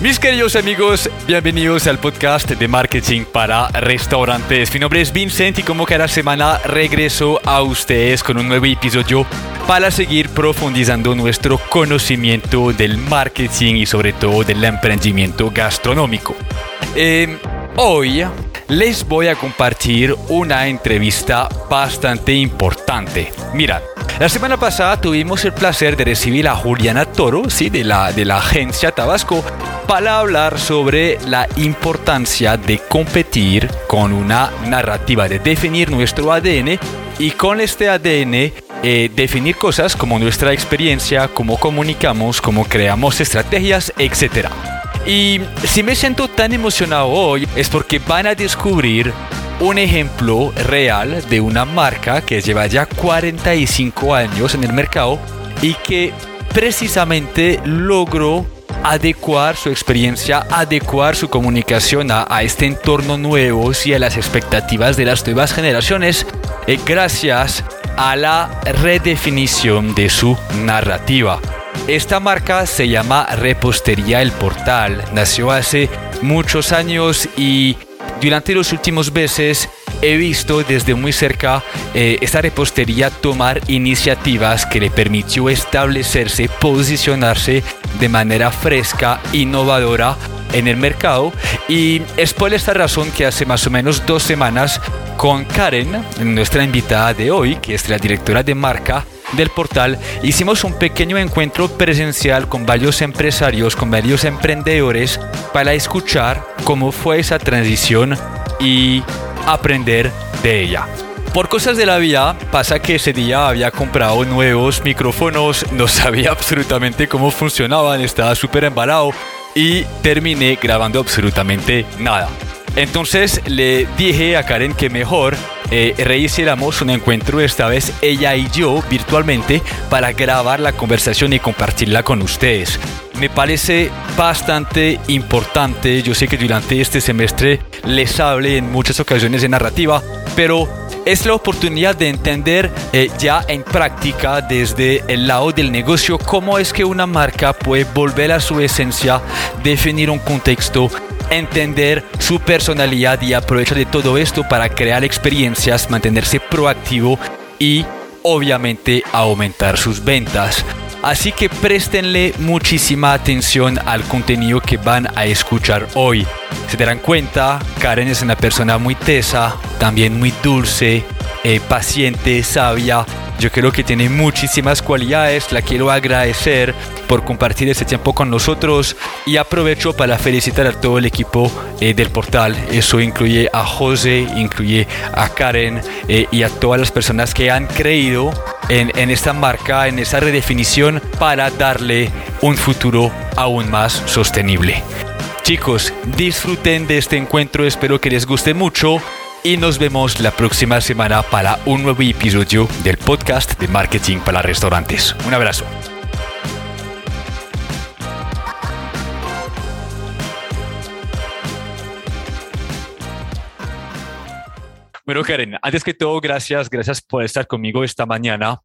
Mis queridos amigos, bienvenidos al podcast de marketing para restaurantes. Mi nombre es Vincent y como cada semana regreso a ustedes con un nuevo episodio para seguir profundizando nuestro conocimiento del marketing y sobre todo del emprendimiento gastronómico. Eh, hoy les voy a compartir una entrevista bastante importante. Mirad, la semana pasada tuvimos el placer de recibir a Juliana Toro, ¿sí? de, la, de la agencia Tabasco, para hablar sobre la importancia de competir con una narrativa, de definir nuestro ADN y con este ADN eh, definir cosas como nuestra experiencia, cómo comunicamos, cómo creamos estrategias, etc. Y si me siento tan emocionado hoy es porque van a descubrir un ejemplo real de una marca que lleva ya 45 años en el mercado y que precisamente logró adecuar su experiencia, adecuar su comunicación a, este entorno nuevo y a las expectativas de las nuevas generaciones eh, gracias a la redefinición de su narrativa. Esta marca se llama Repostería El Portal, nació hace muchos años y durante los últimos meses he visto desde muy cerca eh, esta repostería tomar iniciativas que le permitió establecerse, posicionarse de manera fresca, innovadora en el mercado. Y es por esta razón que hace más o menos dos semanas con Karen, nuestra invitada de hoy, que es la directora de marca, del portal hicimos un pequeño encuentro presencial con varios empresarios, con varios emprendedores para escuchar cómo fue esa transición y aprender de ella. Por cosas de la vida pasa que ese día había comprado nuevos micrófonos, no sabía absolutamente cómo funcionaban, estaba súper embalado y terminé grabando absolutamente nada. Entonces le dije a Karen que mejor eh, rehiciéramos un encuentro, esta vez ella y yo virtualmente, para grabar la conversación y compartirla con ustedes. Me parece bastante importante, yo sé que durante este semestre les hable en muchas ocasiones de narrativa, pero es la oportunidad de entender eh, ya en práctica desde el lado del negocio cómo es que una marca puede volver a su esencia, definir un contexto entender su personalidad y aprovechar de todo esto para crear experiencias, mantenerse proactivo y obviamente aumentar sus ventas. Así que préstenle muchísima atención al contenido que van a escuchar hoy. Se darán cuenta, Karen es una persona muy tesa, también muy dulce, eh, paciente, sabia yo creo que tiene muchísimas cualidades, la quiero agradecer por compartir este tiempo con nosotros y aprovecho para felicitar a todo el equipo eh, del portal. Eso incluye a José, incluye a Karen eh, y a todas las personas que han creído en, esta marca, en esta redefinición para darle un futuro aún más sostenible. Chicos, disfruten de este encuentro, espero que les guste mucho y nos vemos la próxima semana para un nuevo episodio del podcast de marketing para restaurantes. Un abrazo. Bueno, Karen, antes que todo, gracias, gracias por estar conmigo esta mañana.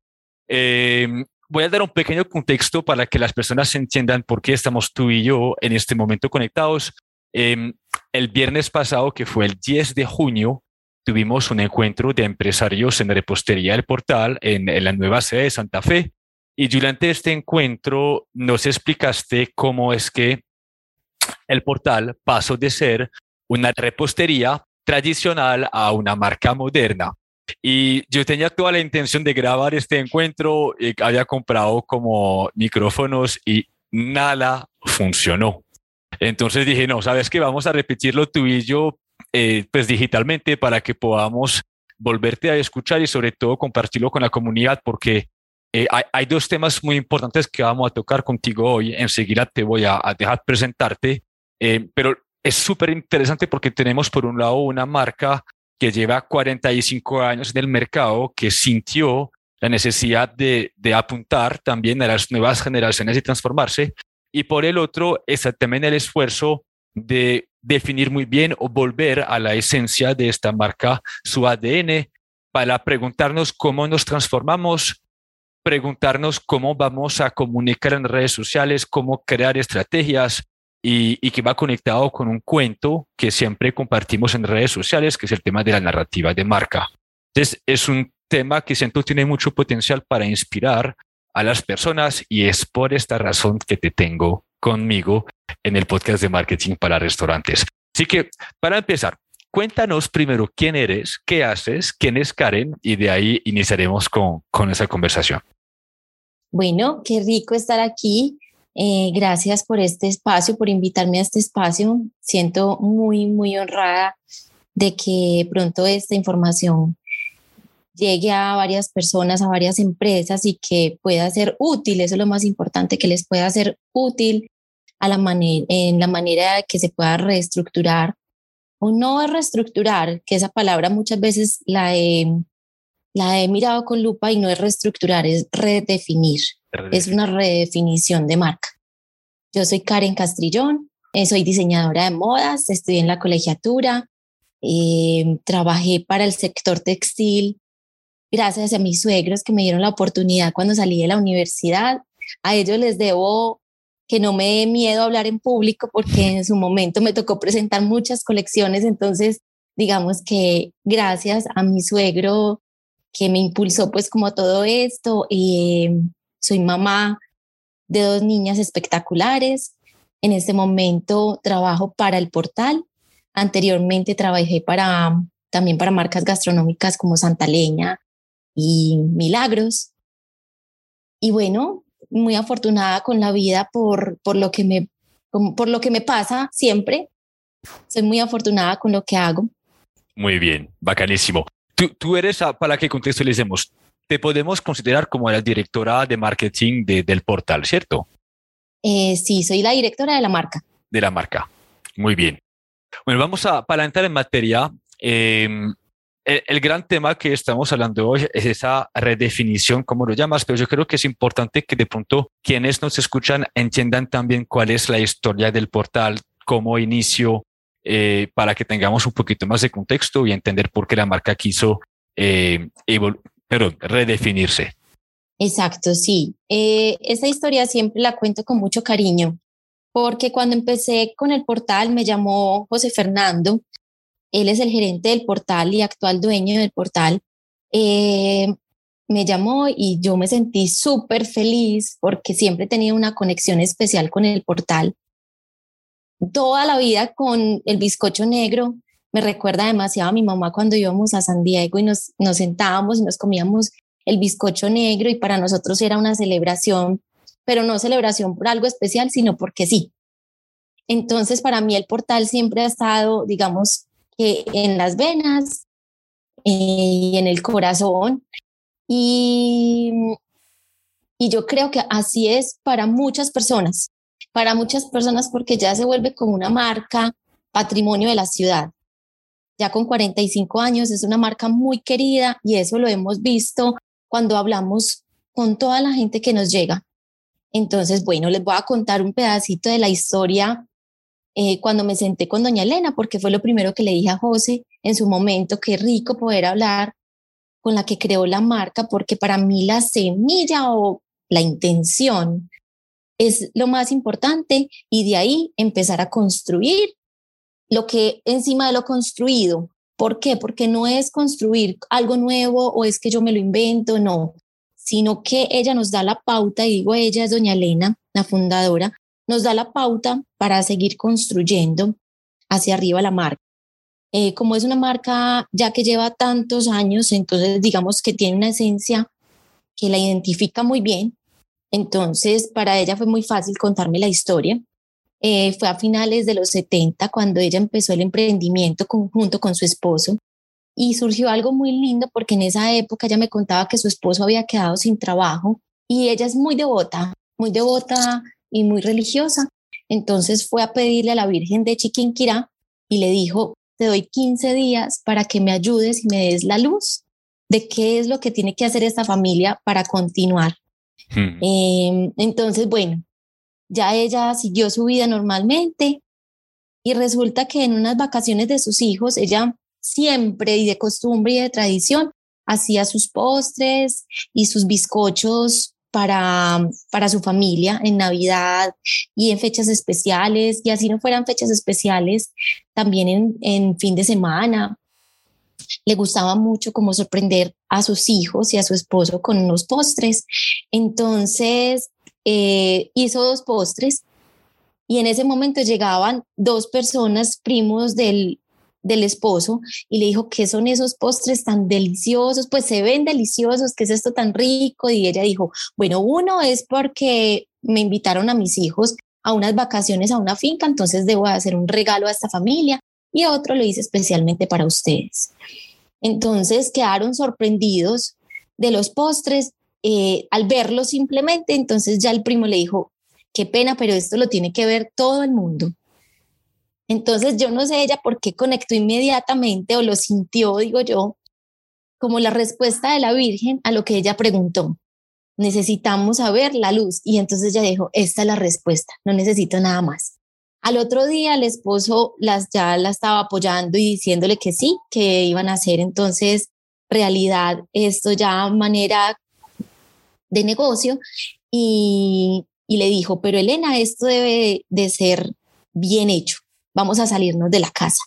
Em, voy a dar un pequeño contexto para que las personas entiendan por qué estamos tú y yo en este momento conectados. Em, el viernes pasado, que fue el 10 de junio, tuvimos un encuentro de empresarios en repostería del portal en, la nueva sede de Santa Fe. Y durante este encuentro nos explicaste cómo es que el portal pasó de ser una repostería tradicional a una marca moderna. Y yo tenía toda la intención de grabar este encuentro, y había comprado como micrófonos y nada funcionó. Entonces dije, no, sabes que vamos a repetirlo tú y yo eh, pues digitalmente para que podamos volverte a escuchar y sobre todo compartirlo con la comunidad porque eh, hay, dos temas muy importantes que vamos a tocar contigo hoy. Enseguida te voy a, dejar presentarte, eh, pero es súper interesante porque tenemos por un lado una marca que lleva 45 años en el mercado, que sintió la necesidad de, de apuntar también a las nuevas generaciones y transformarse. Y por el otro, es también el esfuerzo de definir muy bien o volver a la esencia de esta marca, su ADN, para preguntarnos cómo nos transformamos, preguntarnos cómo vamos a comunicar en redes sociales, cómo crear estrategias y, y, que va conectado con un cuento que siempre compartimos en redes sociales, que es el tema de la narrativa de marca. Entonces, es un tema que siento tiene mucho potencial para inspirar a las personas y es por esta razón que te tengo conmigo en el podcast de marketing para restaurantes. Así que, para empezar, cuéntanos primero quién eres, qué haces, quién es Karen y de ahí iniciaremos con, con esa conversación. Bueno, qué rico estar aquí. Eh, gracias por este espacio, por invitarme a este espacio. Siento muy, muy honrada de que pronto esta información llegue a varias personas, a varias empresas y que pueda ser útil. Eso es lo más importante, que les pueda ser útil a la manera, en la manera que se pueda reestructurar o no reestructurar, que esa palabra muchas veces la he, la he mirado con lupa y no es reestructurar, es redefinir es una redefinición de marca. Yo soy Karen Castrillón, eh, soy diseñadora de modas, estudié en la colegiatura, eh, trabajé para el sector textil gracias a mis suegros que me dieron la oportunidad cuando salí de la universidad. A ellos les debo que no me dé miedo hablar en público porque en su momento me tocó presentar muchas colecciones, entonces digamos que gracias a mi suegro que me impulsó pues como todo esto eh, soy mamá de dos niñas espectaculares. En este momento trabajo para el portal. Anteriormente trabajé para, también para marcas gastronómicas como Santa Leña y Milagros. Y bueno, muy afortunada con la vida por, por, lo, que me, por lo que me pasa siempre. Soy muy afortunada con lo que hago. Muy bien, bacanísimo. Tú, tú eres, para que contextualicemos, te podemos considerar como la directora de marketing del portal, ¿cierto? Eh, sí, soy la directora de la marca. De la marca. Muy bien. Bueno, vamos a, para entrar en materia, em, el, gran tema que estamos hablando hoy es esa redefinición, como lo llamas, pero yo creo que es importante que de pronto quienes nos escuchan entiendan también cuál es la historia del portal, cómo inicio, eh, para que tengamos un poquito más de contexto y entender por qué la marca quiso eh, pero redefinirse. Exacto, sí. Eh, esa historia siempre la cuento con mucho cariño, porque cuando empecé con el portal me llamó José Fernando, él es el gerente del portal y actual dueño del portal. Eh, me llamó y yo me sentí súper feliz porque siempre tenido una conexión especial con el portal. Toda la vida con el bizcocho negro, me recuerda demasiado a mi mamá cuando íbamos a San Diego y nos, nos sentábamos y nos comíamos el bizcocho negro y para nosotros era una celebración, pero no celebración por algo especial, sino porque sí. Entonces, para mí el portal siempre ha estado, digamos, que en las venas eh, y en el corazón. Y, y yo creo que así es para muchas personas, para muchas personas porque ya se vuelve como una marca patrimonio de la ciudad ya con 45 años, es una marca muy querida y eso lo hemos visto cuando hablamos con toda la gente que nos llega. Entonces, bueno, les voy a contar un pedacito de la historia eh, cuando me senté con doña Elena, porque fue lo primero que le dije a José en su momento, qué rico poder hablar con la que creó la marca, porque para mí la semilla o la intención es lo más importante y de ahí empezar a construir lo que encima de lo construido. ¿Por qué? Porque no es construir algo nuevo o es que yo me lo invento, no, sino que ella nos da la pauta, y digo ella es doña Elena, la fundadora, nos da la pauta para seguir construyendo hacia arriba la marca. Eh, como es una marca ya que lleva tantos años, entonces digamos que tiene una esencia que la identifica muy bien. Entonces, para ella fue muy fácil contarme la historia. Eh, fue a finales de los 70 cuando ella empezó el emprendimiento junto con su esposo y surgió algo muy lindo porque en esa época ella me contaba que su esposo había quedado sin trabajo y ella es muy devota, muy devota y muy religiosa. Entonces fue a pedirle a la Virgen de Chiquinquirá y le dijo, te doy 15 días para que me ayudes y me des la luz de qué es lo que tiene que hacer esta familia para continuar. Hmm. Em, entonces, bueno, ya ella siguió su vida normalmente y resulta que en unas vacaciones de sus hijos, ella siempre y de costumbre y de tradición hacía sus postres y sus bizcochos para, para su familia en Navidad y en fechas especiales, y así no fueran fechas especiales, también en, en fin de semana. Le gustaba mucho como sorprender a sus hijos y a su esposo con unos postres. Entonces eh, hizo dos postres y en ese momento llegaban dos personas, primos del, del esposo y le dijo, ¿qué son esos postres tan deliciosos? Pues se ven deliciosos, ¿qué es esto tan rico? Y ella dijo, bueno, uno es porque me invitaron a mis hijos a unas vacaciones a una finca, entonces debo hacer un regalo a esta familia y otro lo hice especialmente para ustedes. Entonces quedaron sorprendidos de los postres eh, al verlo simplemente, entonces ya el primo le dijo, qué pena, pero esto lo tiene que ver todo el mundo. Entonces yo no sé ella por qué conectó inmediatamente o lo sintió, digo yo, como la respuesta de la Virgen a lo que ella preguntó. Necesitamos saber la luz. Y entonces ella dijo, esta es la respuesta, no necesito nada más. Al otro día el esposo las, ya la estaba apoyando y diciéndole que sí, que iban a hacer entonces realidad esto ya manera de negocio. Y, y le dijo, pero Elena, esto debe de ser bien hecho vamos a salirnos de la casa.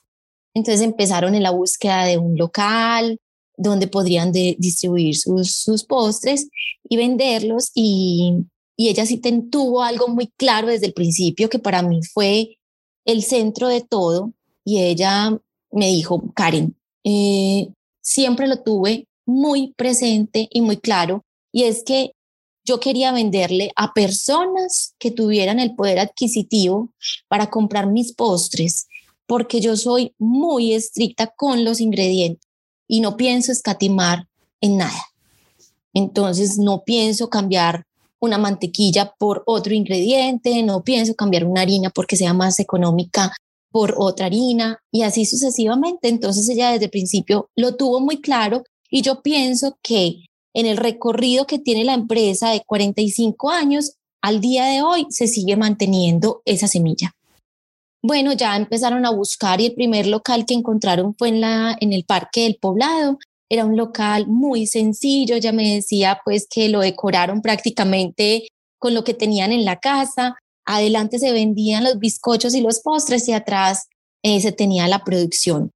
Entonces empezaron en la búsqueda de un local donde podrían distribuir sus, postres y venderlos y, ella sí tuvo algo muy claro desde el principio que para mí fue el centro de todo y ella me dijo, Karen, eh, siempre lo tuve muy presente y muy claro y es que yo quería venderle a personas que tuvieran el poder adquisitivo para comprar mis postres, porque yo soy muy estricta con los ingredientes y no pienso escatimar en nada. Entonces no pienso cambiar una mantequilla por otro ingrediente, no pienso cambiar una harina porque sea más económica por otra harina y así sucesivamente. Entonces ella desde el principio lo tuvo muy claro y yo pienso que en el recorrido que tiene la empresa de 45 años, al día de hoy se sigue manteniendo esa semilla. Bueno, ya empezaron a buscar y el primer local que encontraron fue en, la, en el Parque del Poblado. Era un local muy sencillo, ya me decía pues que lo decoraron prácticamente con lo que tenían en la casa. Adelante se vendían los bizcochos y los postres y atrás eh, se tenía la producción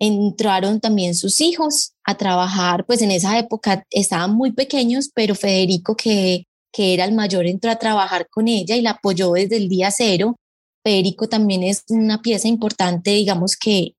entraron también sus hijos a trabajar, pues en esa época estaban muy pequeños, pero Federico, que, que era el mayor, entró a trabajar con ella y la apoyó desde el día cero. Federico también es una pieza importante, digamos que,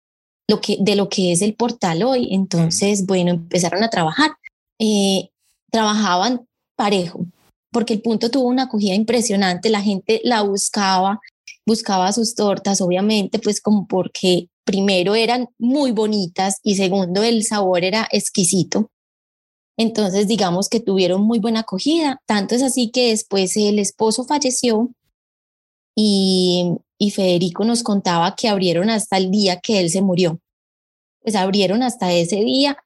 lo que de lo que es el portal hoy. Entonces, bueno, empezaron a trabajar. Eh, trabajaban parejo, porque el punto tuvo una acogida impresionante, la gente la buscaba, buscaba sus tortas, obviamente, pues como porque primero eran muy bonitas y segundo el sabor era exquisito. Entonces, digamos que tuvieron muy buena acogida. Tanto es así que después el esposo falleció y, y Federico nos contaba que abrieron hasta el día que él se murió. Pues abrieron hasta ese día,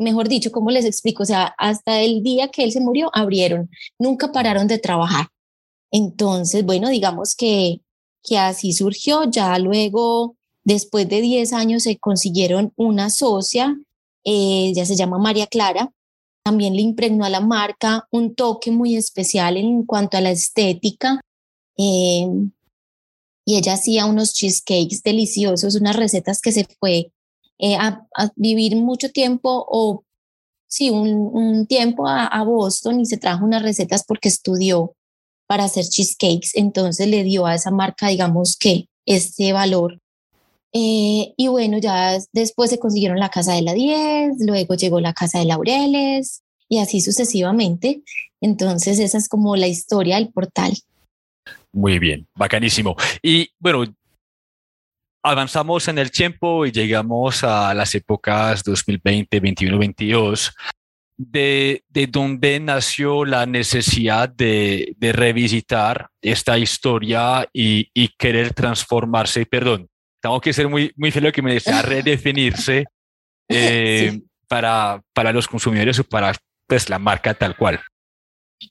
mejor dicho, ¿cómo les explico? O sea, hasta el día que él se murió, abrieron. Nunca pararon de trabajar. Entonces, bueno, digamos que, que así surgió. Ya luego Después de 10 años se consiguieron una socia, eh, ya se llama María Clara, también le impregnó a la marca un toque muy especial en cuanto a la estética. Eh, y ella hacía unos cheesecakes deliciosos, unas recetas que se fue eh, a, vivir mucho tiempo o sí, un, tiempo a, a, Boston y se trajo unas recetas porque estudió para hacer cheesecakes. Entonces le dio a esa marca, digamos que, este valor eh, y bueno, ya después se consiguieron la casa de la 10, luego llegó la casa de Laureles y así sucesivamente. Entonces esa es como la historia del portal. Muy bien, bacanísimo. Y bueno, avanzamos en el tiempo y llegamos a las épocas 2020, 21, 22, de, de donde nació la necesidad de, de revisitar esta historia y, y, querer transformarse, perdón, tengo que ser muy, muy feliz que me desea redefinirse eh, para, para los consumidores o para pues, la marca tal cual.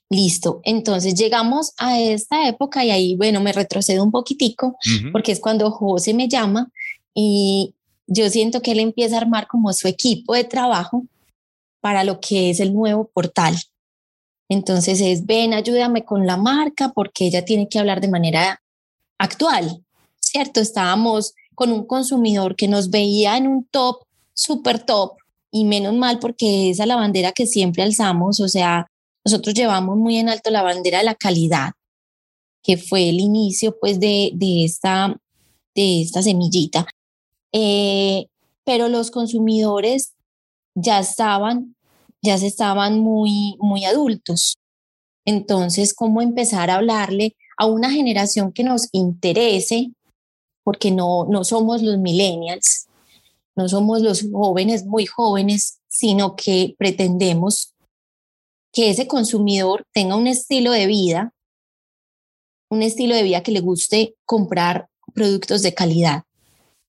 Listo, entonces llegamos a esta época y ahí, bueno, me retrocedo un poquitico porque es cuando José me llama y yo siento que él empieza a armar como su equipo de trabajo para lo que es el nuevo portal. Entonces es, ven, ayúdame con la marca porque ella tiene que hablar de manera actual, ¿cierto? Estábamos con un consumidor que nos veía en un top, súper top, y menos mal porque esa es la bandera que siempre alzamos, o sea, nosotros llevamos muy en alto la bandera de la calidad, que fue el inicio pues de, de, esta, de esta semillita. Eh, pero los consumidores ya estaban, ya se estaban muy, muy adultos. Entonces, ¿cómo empezar a hablarle a una generación que nos interese? Porque no, no somos los millennials, no somos los jóvenes muy jóvenes, sino que pretendemos que ese consumidor tenga un estilo de vida, un estilo de vida que le guste comprar productos de calidad,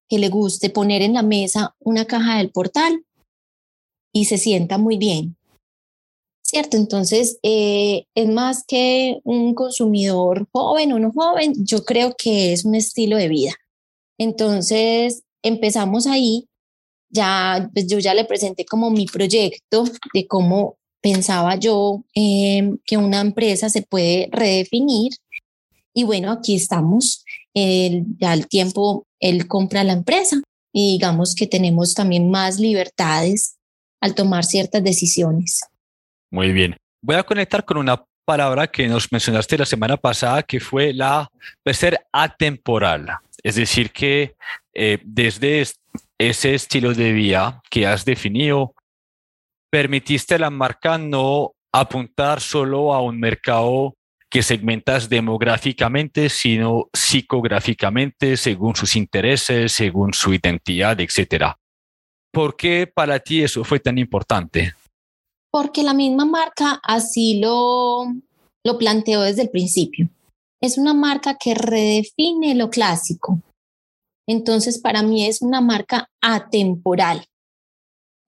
que le guste poner en la mesa una caja del portal y se sienta muy bien. ¿Cierto? Entonces, eh, es más que un consumidor joven o no joven, yo creo que es un estilo de vida. Entonces, empezamos ahí, ya, pues yo ya le presenté como mi proyecto de cómo pensaba yo em, que una empresa se puede redefinir. Y bueno, aquí estamos. ya al tiempo él compra la empresa y digamos que tenemos también más libertades al tomar ciertas decisiones. Muy bien. Voy a conectar con una palabra que nos mencionaste la semana pasada, que fue la de ser atemporal. Es decir, que eh, desde ese estilo de vida que has definido, permitiste a la marca no apuntar solo a un mercado que segmentas demográficamente, sino psicográficamente, según sus intereses, según su identidad, etc. ¿Por qué para ti eso fue tan importante? Porque la misma marca así lo, lo planteó desde el principio. Es una marca que redefine lo clásico. Entonces, para mí es una marca atemporal.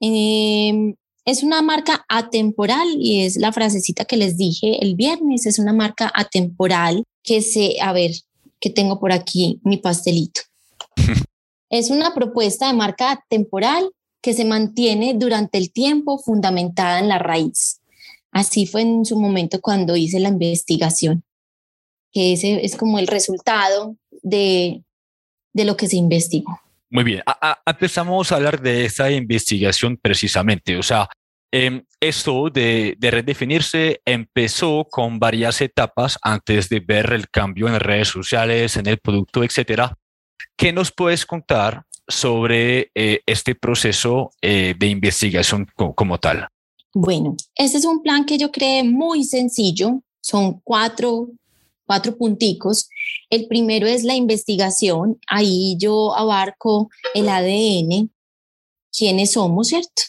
Eh, es una marca atemporal y es la frasecita que les dije el viernes, es una marca atemporal que se, a ver, que tengo por aquí mi pastelito. Es una propuesta de marca atemporal que se mantiene durante el tiempo fundamentada en la raíz. Así fue en su momento cuando hice la investigación, que ese es como el resultado de, de lo que se investigó. Muy bien, empezamos a hablar de esa investigación precisamente. O sea, em, esto de, de, redefinirse empezó con varias etapas antes de ver el cambio en redes sociales, en el producto, etcétera. ¿Qué nos puedes contar sobre eh, este proceso eh, de investigación como tal? Bueno, este es un plan que yo creé muy sencillo. Son cuatro cuatro punticos. El primero es la investigación. Ahí yo abarco el ADN, quiénes somos, ¿cierto?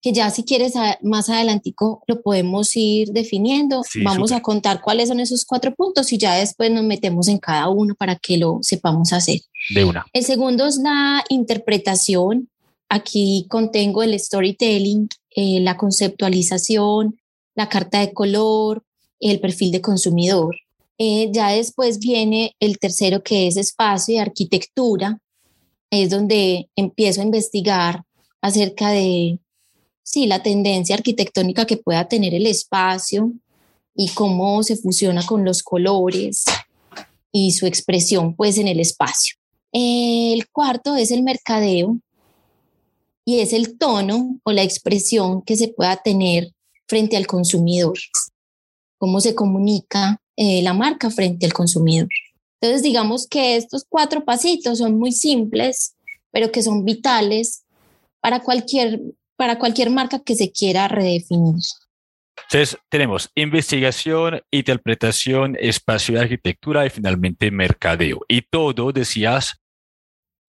Que ya si quieres más adelantico lo podemos ir definiendo. Vamos a contar cuáles son esos cuatro puntos y ya después nos metemos en cada uno para que lo sepamos hacer. De una. El segundo es la interpretación. Aquí contengo el storytelling, eh, la conceptualización, la carta de color, el perfil de consumidor. Eh, ya después viene el tercero que es espacio y arquitectura. Es donde empiezo a investigar acerca de sí, la tendencia arquitectónica que pueda tener el espacio y cómo se fusiona con los colores y su expresión pues en el espacio. El cuarto es el mercadeo y es el tono o la expresión que se pueda tener frente al consumidor, cómo se comunica eh, la marca frente al consumidor. Entonces, digamos que estos cuatro pasitos son muy simples, pero que son vitales para cualquier, para cualquier marca que se quiera redefinir. Entonces, tenemos investigación, interpretación, espacio de arquitectura y finalmente mercadeo. Y todo, decías,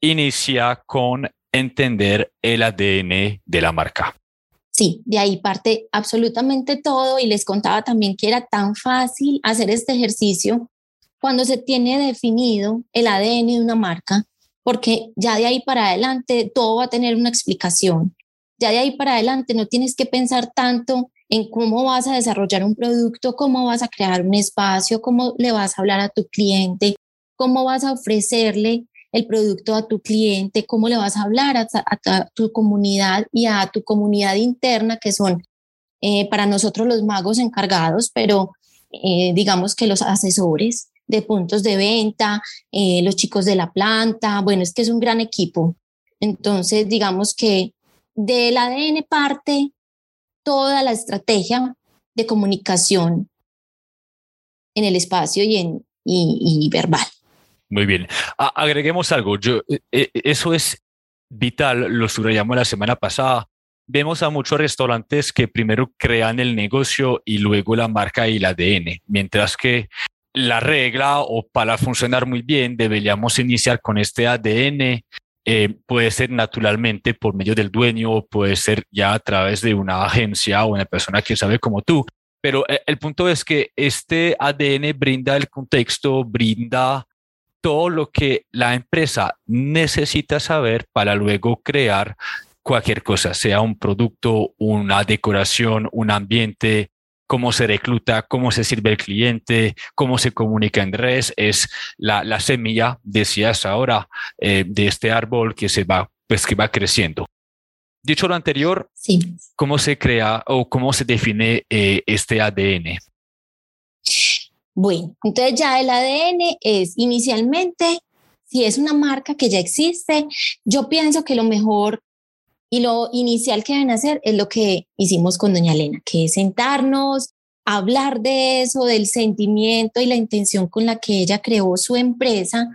inicia con entender el ADN de la marca. Sí, de ahí parte absolutamente todo y les contaba también que era tan fácil hacer este ejercicio cuando se tiene definido el ADN de una marca, porque ya de ahí para adelante todo va a tener una explicación. Ya de ahí para adelante no tienes que pensar tanto en cómo vas a desarrollar un producto, cómo vas a crear un espacio, cómo le vas a hablar a tu cliente, cómo vas a ofrecerle el producto a tu cliente, cómo le vas a hablar a, tu comunidad y a tu comunidad interna, que son eh, para nosotros los magos encargados, pero eh, digamos que los asesores de puntos de venta, eh, los chicos de la planta, bueno, es que es un gran equipo. Entonces, digamos que del ADN parte toda la estrategia de comunicación en el espacio y, en, y, verbal. Muy bien. agreguemos algo. Yo, eso es vital, lo subrayamos la semana pasada vemos a muchos restaurantes que primero crean el negocio y luego la marca y el ADN, mientras que la regla o para funcionar muy bien deberíamos iniciar con este ADN. Eh, puede ser naturalmente por medio del dueño o puede ser ya a través de una agencia o una persona que sabe como tú. Pero eh, el punto es que este ADN brinda el contexto, brinda todo lo que la empresa necesita saber para luego crear cualquier cosa, sea un producto, una decoración, un ambiente, cómo se recluta, cómo se sirve el cliente, cómo se comunica en redes, es la, la semilla, decías ahora, eh, de este árbol que se va, pues que va creciendo. Dicho lo anterior, sí. ¿cómo se crea o cómo se define eh, este ADN? Bueno, entonces ya el ADN es inicialmente, si es una marca que ya existe, yo pienso que lo mejor y lo inicial que deben hacer es lo que hicimos con doña Elena, que es sentarnos, hablar de eso, del sentimiento y la intención con la que ella creó su empresa,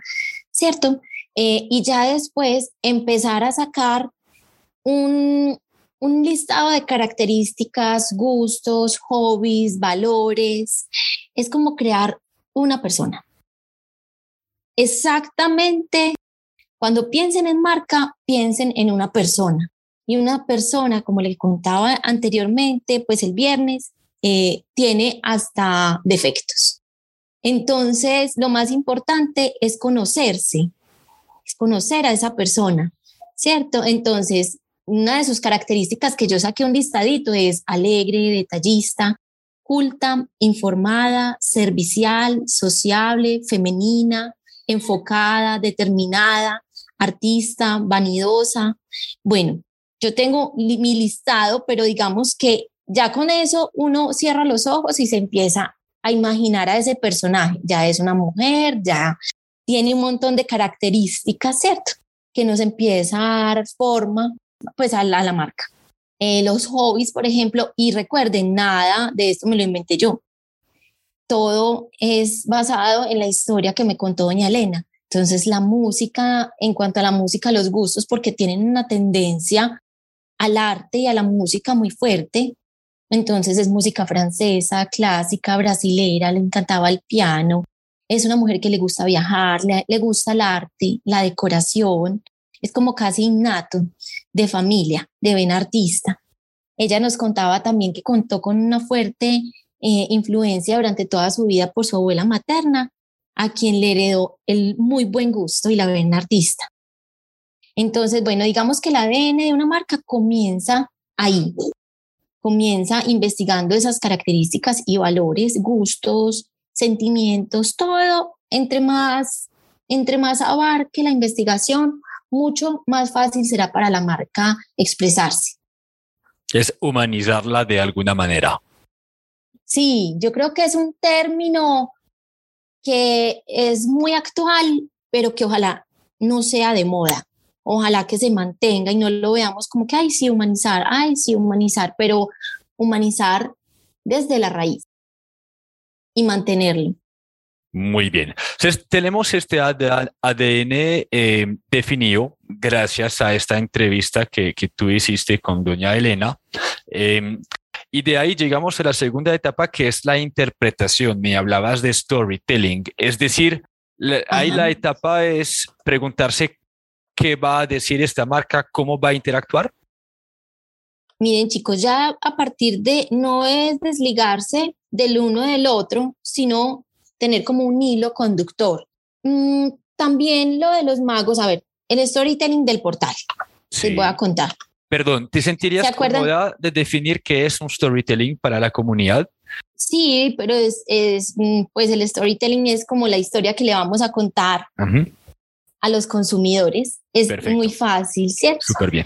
¿cierto? Eh, y ya después empezar a sacar un, un listado de características, gustos, hobbies, valores. Es como crear una persona. Exactamente, cuando piensen en marca, piensen en una persona y una persona, como le contaba anteriormente, pues el viernes, eh, tiene hasta defectos. Entonces, lo más importante es conocerse, es conocer a esa persona, ¿cierto? Entonces, una de sus características que yo saqué un listadito es alegre, detallista, culta, informada, servicial, sociable, femenina, enfocada, determinada, artista, vanidosa. Bueno, yo tengo mi listado, pero digamos que ya con eso uno cierra los ojos y se empieza a imaginar a ese personaje. Ya es una mujer, ya tiene un montón de características, ¿cierto? Que nos empieza a dar forma pues a la, marca. Eh, los hobbies, por ejemplo, y recuerden, nada de esto me lo inventé yo. Todo es basado en la historia que me contó doña Elena. Entonces, la música, en cuanto a la música, los gustos, porque tienen una tendencia al arte y a la música muy fuerte. Entonces es música francesa, clásica, brasilera, le encantaba el piano. Es una mujer que le gusta viajar, le, gusta el arte, la decoración. Es como casi innato de familia, de buen artista. Ella nos contaba también que contó con una fuerte eh, influencia durante toda su vida por su abuela materna, a quien le heredó el muy buen gusto y la ven artista. Entonces, bueno, digamos que el ADN de una marca comienza ahí, comienza investigando esas características y valores, gustos, sentimientos, todo, entre más, entre más abarque la investigación, mucho más fácil será para la marca expresarse. Es humanizarla de alguna manera. Sí, yo creo que es un término que es muy actual, pero que ojalá no sea de moda ojalá que se mantenga y no lo veamos como que, ay, sí, humanizar, ay, sí, humanizar, pero humanizar desde la raíz y mantenerlo. Muy bien. Entonces, tenemos este ADN eh, definido gracias a esta entrevista que, que tú hiciste con doña Elena. Em, y de ahí llegamos a la segunda etapa, que es la interpretación. Me hablabas de storytelling, es decir, ahí la etapa es preguntarse qué va a decir esta marca, cómo va a interactuar? Miren chicos, ya a partir de no es desligarse del uno del otro, sino tener como un hilo conductor. Mm, también lo de los magos, a ver, el storytelling del portal. Sí. Les voy a contar. Perdón, ¿te sentirías cómoda de definir qué es un storytelling para la comunidad? Sí, pero es, es, mm, pues el storytelling es como la historia que le vamos a contar a los consumidores. Es muy fácil, ¿cierto? Súper bien.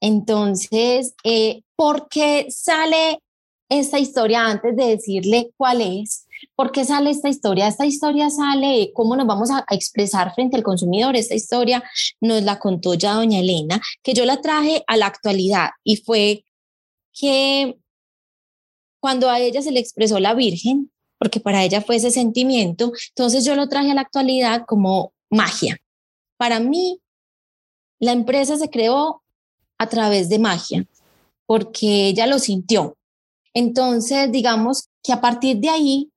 Entonces, eh, ¿por qué sale esta historia antes de decirle cuál es? ¿Por qué sale esta historia? Esta historia sale, ¿cómo nos vamos a, expresar frente al consumidor? Esta historia nos la contó ya doña Elena, que yo la traje a la actualidad y fue que cuando a ella se le expresó la Virgen, porque para ella fue ese sentimiento, entonces yo lo traje a la actualidad como magia. Para mí, la empresa se creó a través de magia, porque ella lo sintió. Entonces, digamos que a partir de ahí,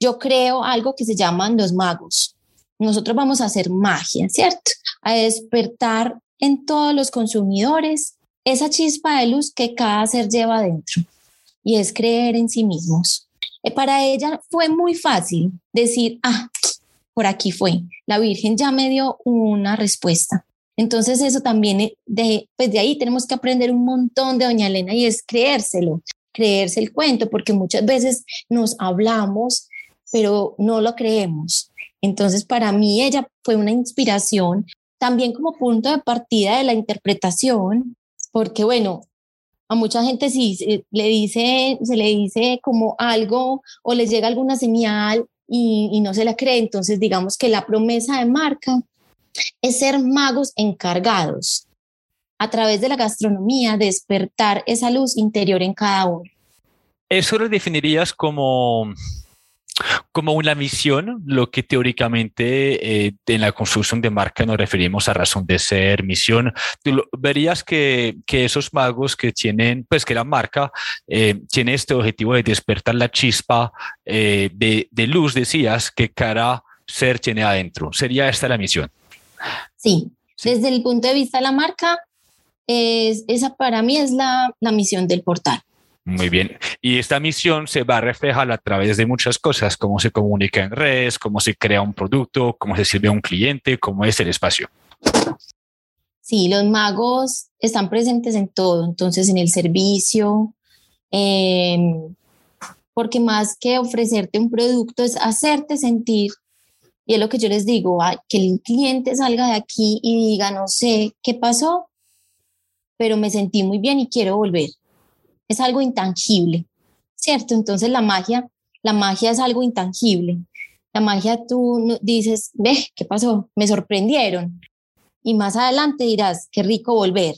yo creo algo que se llaman los magos. Nosotros vamos a hacer magia, ¿cierto? A despertar en todos los consumidores esa chispa de luz que cada ser lleva dentro y es creer en sí mismos. Eh, para ella fue muy fácil decir, ah, por aquí fue, la Virgen ya me dio una respuesta. Entonces eso también, eh, de, pues de ahí tenemos que aprender un montón de doña Elena y es creérselo, creerse el cuento, porque muchas veces nos hablamos, pero no lo creemos. Entonces para mí ella fue una inspiración también como punto de partida de la interpretación, porque bueno, a mucha gente sí le dice, se le dice como algo o les llega alguna señal y, no se la cree. Entonces, digamos que la promesa de marca es ser magos encargados a través de la gastronomía, despertar esa luz interior en cada uno. ¿Eso lo definirías como como una misión, lo que teóricamente eh, en la construcción de marca nos referimos a razón de ser, misión. Tú verías que, que, esos magos que tienen, pues que la marca eh, tiene este objetivo de despertar la chispa eh, de, de, luz, decías, que cada ser tiene adentro. ¿Sería esta la misión? Sí, desde el punto de vista de la marca, es, esa para mí es la, la misión del portal. Muy bien. Y esta misión se va a reflejar a través de muchas cosas, cómo se comunica en redes, cómo se crea un producto, cómo se sirve a un cliente, cómo es el espacio. Sí, los magos están presentes en todo, entonces en el servicio, em, porque más que ofrecerte un producto es hacerte sentir, y es lo que yo les digo, que el cliente salga de aquí y diga, no sé qué pasó, pero me sentí muy bien y quiero volver es algo intangible, ¿cierto? Entonces la magia, la magia es algo intangible. La magia tú dices, ve, ¿qué pasó? Me sorprendieron. Y más adelante dirás, qué rico volver.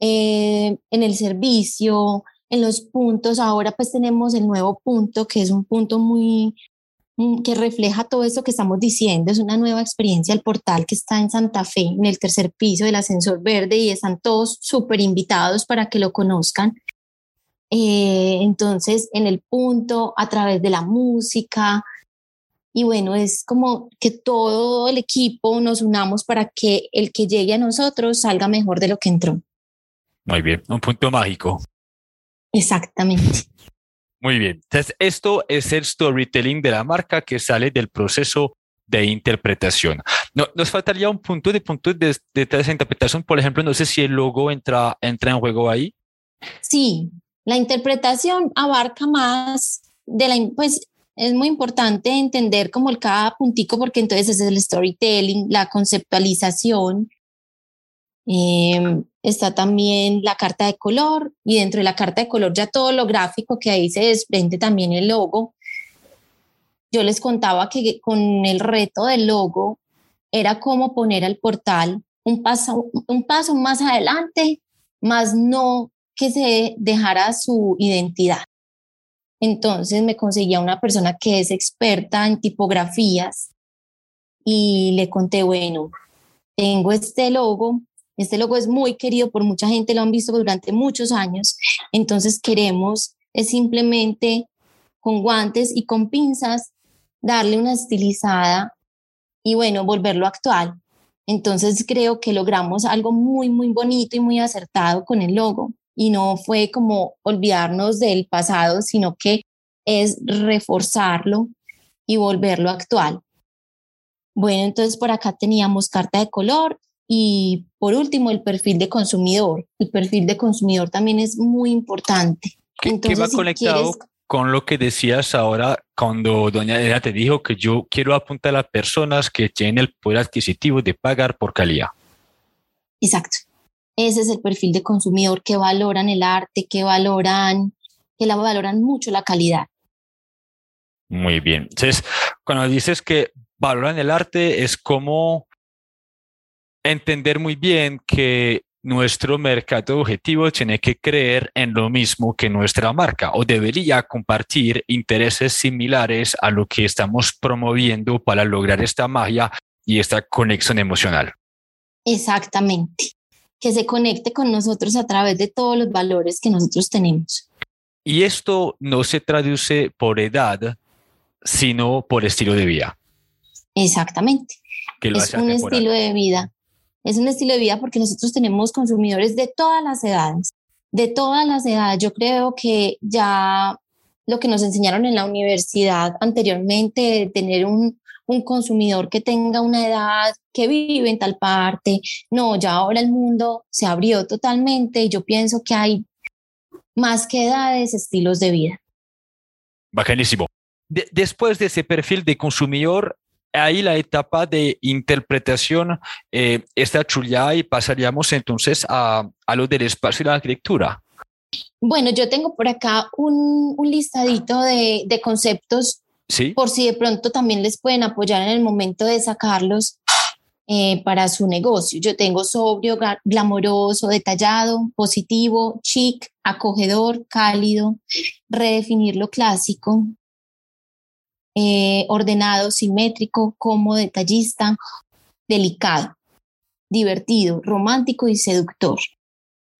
Eh, en el servicio, en los puntos, ahora pues tenemos el nuevo punto, que es un punto muy, mm, que refleja todo eso que estamos diciendo. Es una nueva experiencia el portal que está en Santa Fe, en el tercer piso del ascensor verde y están todos súper invitados para que lo conozcan. Eh, entonces, en el punto, a través de la música. Y bueno, es como que todo el equipo nos unamos para que el que llegue a nosotros salga mejor de lo que entró. Muy bien, un punto mágico. Exactamente. Muy bien. Entonces, esto es el storytelling de la marca que sale del proceso de interpretación. No, nos faltaría un punto de punto de, de, esa interpretación. Por ejemplo, no sé si el logo entra, entra en juego ahí. Sí, la interpretación abarca más de la, pues es muy importante entender como el cada puntico porque entonces es el storytelling, la conceptualización, em, está también la carta de color y dentro de la carta de color ya todo lo gráfico que ahí se desprende también el logo. Yo les contaba que con el reto del logo era como poner al portal un paso, un paso más adelante, más no que se dejara su identidad. Entonces me conseguía una persona que es experta en tipografías y le conté, bueno, tengo este logo, este logo es muy querido por mucha gente, lo han visto durante muchos años, entonces queremos es simplemente con guantes y con pinzas darle una estilizada y bueno, volverlo actual. Entonces creo que logramos algo muy, muy bonito y muy acertado con el logo y no fue como olvidarnos del pasado, sino que es reforzarlo y volverlo actual. Bueno, entonces por acá teníamos carta de color y por último el perfil de consumidor. El perfil de consumidor también es muy importante. ¿Qué, va conectado con lo que decías ahora cuando doña Elena te dijo que yo quiero apuntar a personas que tienen el poder adquisitivo de pagar por calidad? Exacto. Ese es el perfil de consumidor que valoran el arte, que valoran, que la valoran mucho la calidad. Muy bien. Entonces, cuando dices que valoran el arte, es como entender muy bien que nuestro mercado objetivo tiene que creer en lo mismo que nuestra marca o debería compartir intereses similares a lo que estamos promoviendo para lograr esta magia y esta conexión emocional. Exactamente, que se conecte con nosotros a través de todos los valores que nosotros tenemos. Y esto no se traduce por edad, sino por estilo de vida. Exactamente. es un estilo de vida es un estilo de vida porque nosotros tenemos consumidores de todas las edades, de todas las edades. Yo creo que ya lo que nos enseñaron en la universidad anteriormente, de tener un, un consumidor que tenga una edad, que vive en tal parte, no, ya ahora el mundo se abrió totalmente y yo pienso que hay más que edades, estilos de vida. Bacanísimo. después de ese perfil de consumidor, ahí la etapa de interpretación eh, está chula y pasaríamos entonces a, a, lo del espacio y la arquitectura. Bueno, yo tengo por acá un, un listadito de, de conceptos, Por si de pronto también les pueden apoyar en el momento de sacarlos eh, para su negocio. Yo tengo sobrio, glamoroso, detallado, positivo, chic, acogedor, cálido, redefinir lo clásico, eh, ordenado, simétrico, como detallista, delicado, divertido, romántico y seductor.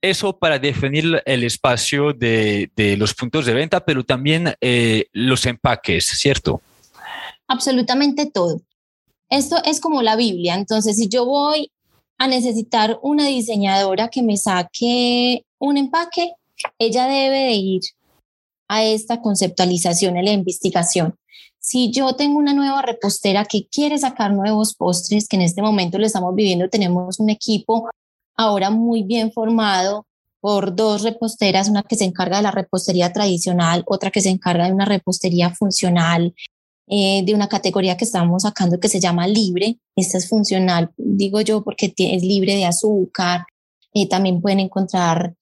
Eso para definir el espacio de, los puntos de venta, pero también eh, los empaques, ¿cierto? Absolutamente todo. Esto es como la Biblia, entonces si yo voy a necesitar una diseñadora que me saque un empaque, ella debe de ir a esta conceptualización, a la investigación si yo tengo una nueva repostera que quiere sacar nuevos postres, que en este momento lo estamos viviendo, tenemos un equipo ahora muy bien formado por dos reposteras, una que se encarga de la repostería tradicional, otra que se encarga de una repostería funcional, eh, de una categoría que estamos sacando que se llama libre. Esta es funcional, digo yo, porque es libre de azúcar. Eh, también pueden encontrar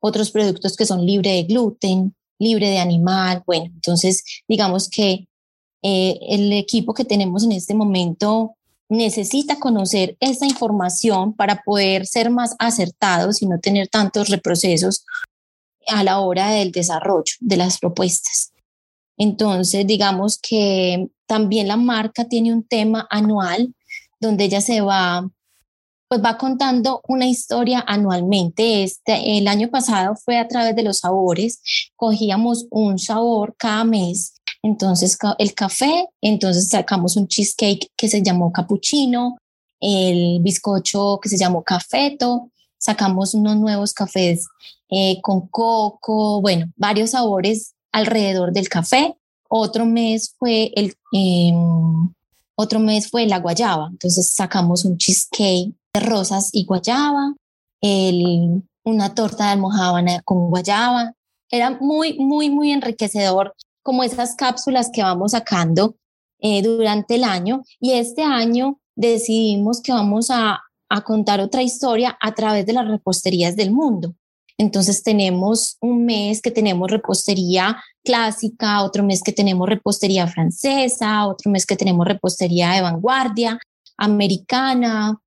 otros productos que son libre de gluten, libre de animal. Bueno, entonces digamos que eh, el equipo que tenemos en este momento necesita conocer esa información para poder ser más acertados y no tener tantos reprocesos a la hora del desarrollo de las propuestas. Entonces, digamos que también la marca tiene un tema anual donde ella se va, pues va contando una historia anualmente. Este, el año pasado fue a través de los sabores, cogíamos un sabor cada mes entonces el café, entonces sacamos un cheesecake que se llamó cappuccino, el bizcocho que se llamó cafeto, sacamos unos nuevos cafés eh, con coco, bueno, varios sabores alrededor del café. Otro mes fue el, em, otro mes fue la guayaba, entonces sacamos un cheesecake de rosas y guayaba, el, una torta de almohábana con guayaba. Era muy, muy, muy enriquecedor como esas cápsulas que vamos sacando eh, durante el año. Y este año decidimos que vamos a, a contar otra historia a través de las reposterías del mundo. Entonces tenemos un mes que tenemos repostería clásica, otro mes que tenemos repostería francesa, otro mes que tenemos repostería de vanguardia, americana,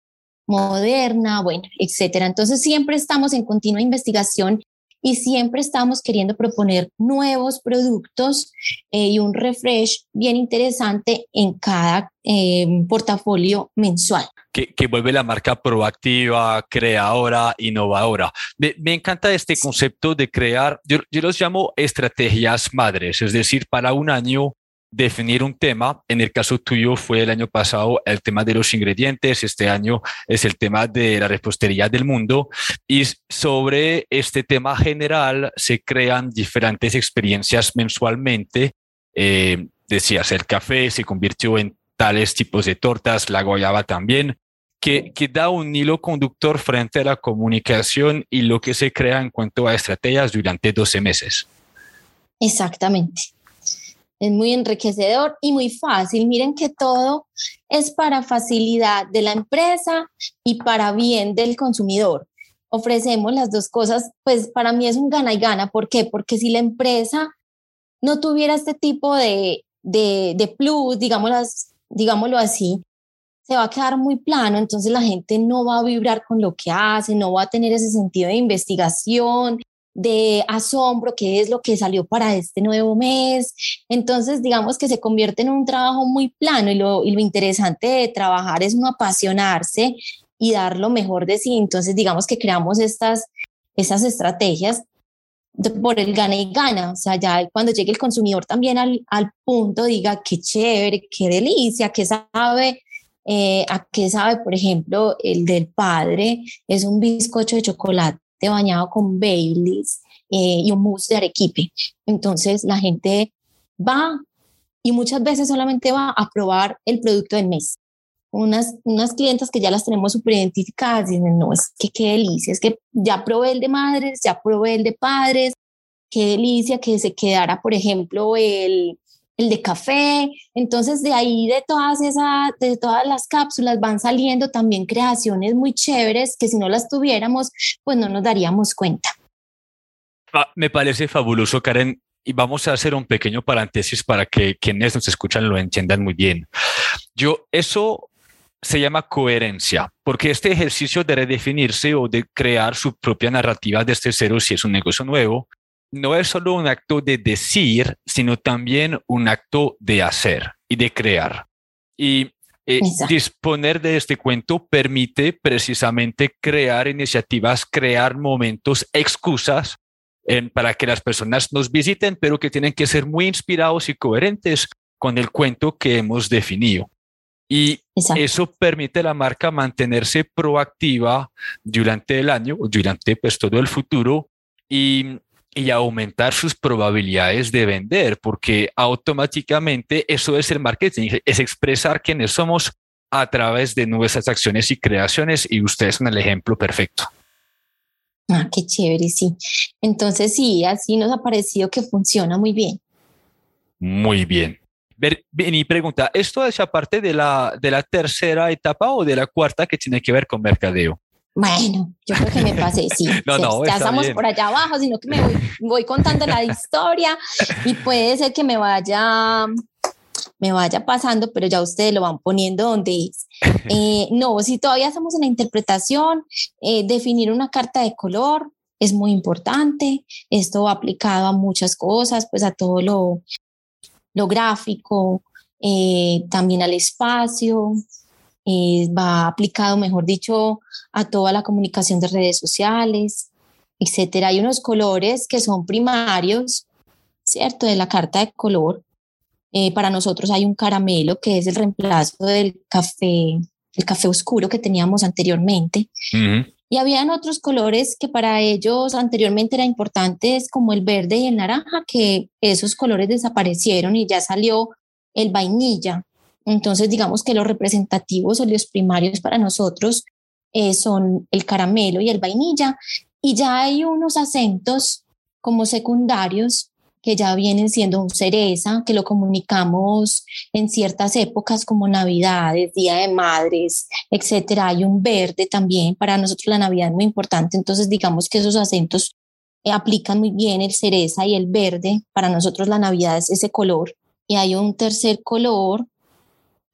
moderna, bueno, etcétera. Entonces siempre estamos en continua investigación y siempre estamos queriendo proponer nuevos productos eh, y un refresh bien interesante en cada em, portafolio mensual. Que, que, vuelve la marca proactiva, creadora, innovadora. Me, me encanta este concepto de crear, yo, yo los llamo estrategias madres, es decir, para un año definir un tema. En el caso tuyo fue el año pasado el tema de los ingredientes, este año es el tema de la repostería del mundo y sobre este tema general se crean diferentes experiencias mensualmente. Eh, decías, el café se convirtió en tales tipos de tortas, la goyaba también, que, que da un hilo conductor frente a la comunicación y lo que se crea en cuanto a estrategias durante 12 meses. Exactamente. Es muy enriquecedor y muy fácil. Miren que todo es para facilidad de la empresa y para bien del consumidor. ofrecemos las dos cosas, pues para mí es un gana y gana. ¿Por qué? Porque si la empresa no tuviera este tipo de, de, de plus, digámoslo, digámoslo así, se va a quedar muy plano, entonces la gente no va a vibrar con lo que hace, no va a tener ese sentido de investigación, de asombro, qué es lo que salió para este nuevo mes. Entonces, digamos que se convierte en un trabajo muy plano y lo, y lo interesante de trabajar es no apasionarse y dar lo mejor de sí. Entonces, digamos que creamos estas, estas estrategias por el gana y gana. O sea, ya cuando llegue el consumidor también al, al punto diga qué chévere, qué delicia, qué sabe. Eh, a qué sabe, por ejemplo, el del padre es un bizcocho de chocolate bañado con Baileys eh, y un mousse de arequipe. Entonces la gente va y muchas veces solamente va a probar el producto del mes. Unas, unas clientas que ya las tenemos súper identificadas dicen, no, es que qué delicia, es que ya probé el de madres, ya probé el de padres, qué delicia que se quedara, por ejemplo, el, el de café. Entonces, de ahí, de todas esas, de todas las cápsulas van saliendo también creaciones muy chéveres que si no las tuviéramos, pues no nos daríamos cuenta. Ah, me parece fabuloso, Karen. Y vamos a hacer un pequeño paréntesis para que quienes nos escuchan lo entiendan muy bien. Yo, eso se llama coherencia, porque este ejercicio de redefinirse o de crear su propia narrativa desde cero, si es un negocio nuevo, no es solo un acto de decir, sino también un acto de hacer y de crear. Y eh, disponer de este cuento permite precisamente crear iniciativas, crear momentos, excusas para que las personas nos visiten, pero que tienen que ser muy inspirados y coherentes con el cuento que hemos definido. Y eso permite a la marca mantenerse proactiva durante el año, durante pues, todo el futuro y y aumentar sus probabilidades de vender, porque automáticamente eso es el marketing, es expresar quiénes somos a través de nuestras acciones y creaciones y ustedes son el ejemplo perfecto. Ah, qué chévere, sí. Entonces sí, así nos ha parecido que funciona muy bien. Muy bien. Y pregunta, ¿esto es aparte de la, de la tercera etapa o de la cuarta que tiene que ver con mercadeo? Bueno, yo creo que me pasé, sí. no, no, ya estamos por allá abajo, sino que me voy, contando la historia y puede ser que me vaya me vaya pasando, pero ya ustedes lo van poniendo donde es. Eh, no, si todavía estamos en la interpretación, eh, definir una carta de color es muy importante. Esto va aplicado a muchas cosas, pues a todo lo, lo gráfico, eh, también al espacio, eh, va aplicado, mejor dicho, a toda la comunicación de redes sociales, etcétera. Hay unos colores que son primarios, ¿cierto? De la carta de color. Eh, para nosotros hay un caramelo que es el reemplazo del café, el café oscuro que teníamos anteriormente. Y habían otros colores que para ellos anteriormente eran importantes, como el verde y el naranja, que esos colores desaparecieron y ya salió el vainilla. Entonces, digamos que los representativos o los primarios para nosotros eh, son el caramelo y el vainilla. Y ya hay unos acentos como secundarios que ya vienen siendo un cereza, que lo comunicamos en ciertas épocas como Navidades, Día de Madres, etcétera. Hay un verde también, para nosotros la Navidad es muy importante, entonces digamos que esos acentos eh, aplican muy bien el cereza y el verde, para nosotros la Navidad es ese color. Y hay un tercer color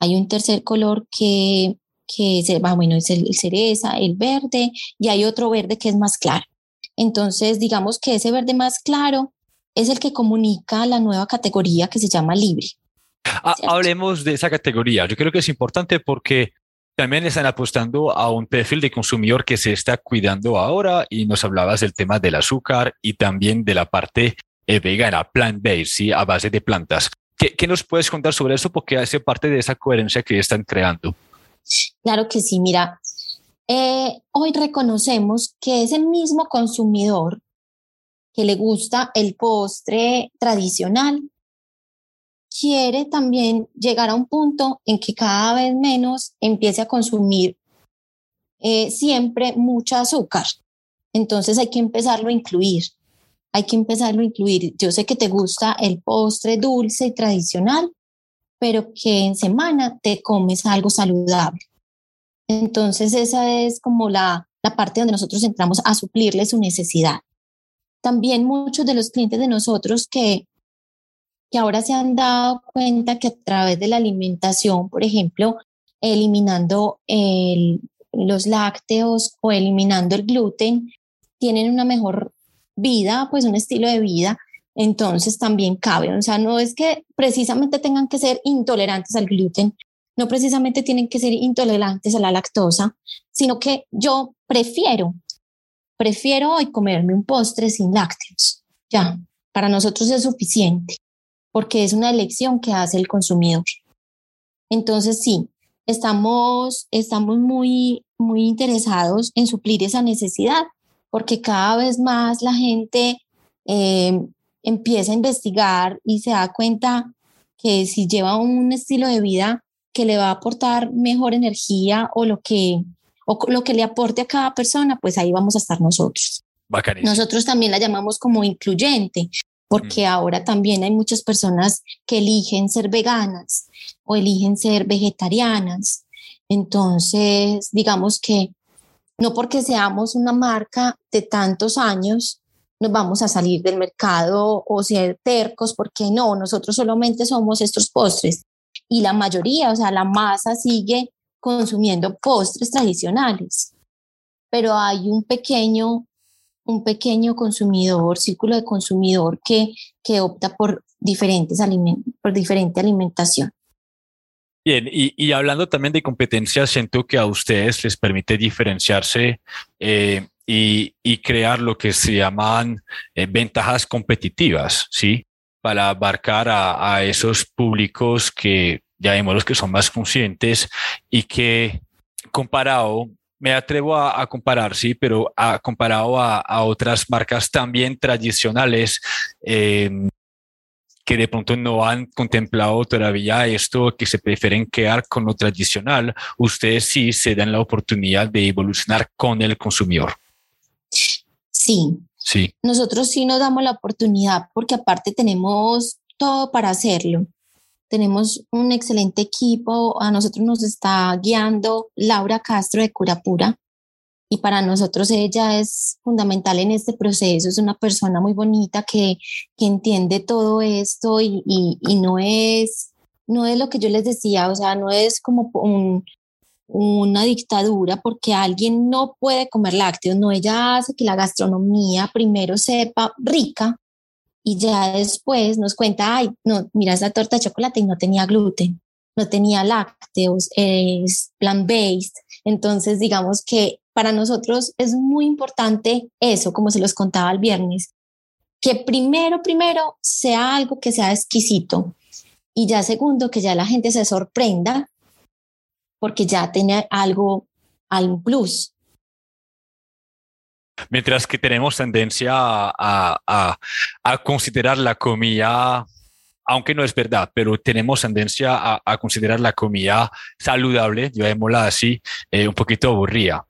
hay un tercer color que, que es, ah, bueno, es el, cereza, el verde, y hay otro verde que es más claro. Entonces, digamos que ese verde más claro es el que comunica la nueva categoría que se llama libre. Ah, hablemos de esa categoría. Yo creo que es importante porque también están apostando a un perfil de consumidor que se está cuidando ahora y nos hablabas del tema del azúcar y también de la parte eh, vegana, plant-based, ¿sí? a base de plantas. ¿Qué, nos puedes contar sobre eso? Porque hace parte de esa coherencia que están creando. Claro que sí, mira, eh, hoy reconocemos que es el mismo consumidor que le gusta el postre tradicional, quiere también llegar a un punto en que cada vez menos empiece a consumir eh, siempre mucho azúcar. Entonces hay que empezarlo a incluir hay que empezarlo a incluir. Yo sé que te gusta el postre dulce y tradicional, pero que en semana te comes algo saludable. Entonces esa es como la, la parte donde nosotros entramos a suplirle su necesidad. También muchos de los clientes de nosotros que, que ahora se han dado cuenta que a través de la alimentación, por ejemplo, eliminando los lácteos o eliminando el gluten, tienen una mejor vida, pues un estilo de vida, entonces también cabe. O sea, no es que precisamente tengan que ser intolerantes al gluten, no precisamente tienen que ser intolerantes a la lactosa, sino que yo prefiero, prefiero hoy comerme un postre sin lácteos. Ya, para nosotros es suficiente, porque es una elección que hace el consumidor. Entonces, sí, estamos, estamos muy, muy interesados en suplir esa necesidad, porque cada vez más la gente eh, empieza a investigar y se da cuenta que si lleva un estilo de vida que le va a aportar mejor energía o lo que, o lo que le aporte a cada persona, pues ahí vamos a estar nosotros. Nosotros también la llamamos como incluyente, porque mm. ahora también hay muchas personas que eligen ser veganas o eligen ser vegetarianas. Entonces, digamos que no porque seamos una marca de tantos años, nos vamos a salir del mercado o ser tercos, porque no, nosotros solamente somos estos postres y la mayoría, o sea, la masa sigue consumiendo postres tradicionales, pero hay un pequeño, un pequeño consumidor, círculo de consumidor que, que opta por diferentes por diferente alimentación. Bien, y, y, hablando también de competencia, siento que a ustedes les permite diferenciarse eh, y, y, crear lo que se llaman eh, ventajas competitivas, ¿sí? Para abarcar a, a, esos públicos que ya vemos los que son más conscientes y que comparado, me atrevo a, a comparar, sí, pero a, comparado a, a otras marcas también tradicionales, eh, que de pronto no han contemplado todavía esto, que se prefieren quedar con lo tradicional, ustedes sí se dan la oportunidad de evolucionar con el consumidor. Sí. Sí. Nosotros sí nos damos la oportunidad porque aparte tenemos todo para hacerlo. Tenemos un excelente equipo. A nosotros nos está guiando Laura Castro de Curapura y para nosotros ella es fundamental en este proceso. Es una persona muy bonita que, que entiende todo esto y, y, y, no es no es lo que yo les decía, o sea, no es como un, una dictadura porque alguien no puede comer lácteos, no, ella hace que la gastronomía primero sepa rica y ya después nos cuenta, ay, no, mira esa torta de chocolate y no tenía gluten, no tenía lácteos, es plant-based. Entonces, digamos que para nosotros es muy importante eso, como se los contaba el viernes, que primero, primero sea algo que sea exquisito y ya segundo, que ya la gente se sorprenda porque ya tiene algo, al plus. Mientras que tenemos tendencia a, a, a, considerar la comida, aunque no es verdad, pero tenemos tendencia a, a considerar la comida saludable, llamémosla así, eh, un poquito aburrida.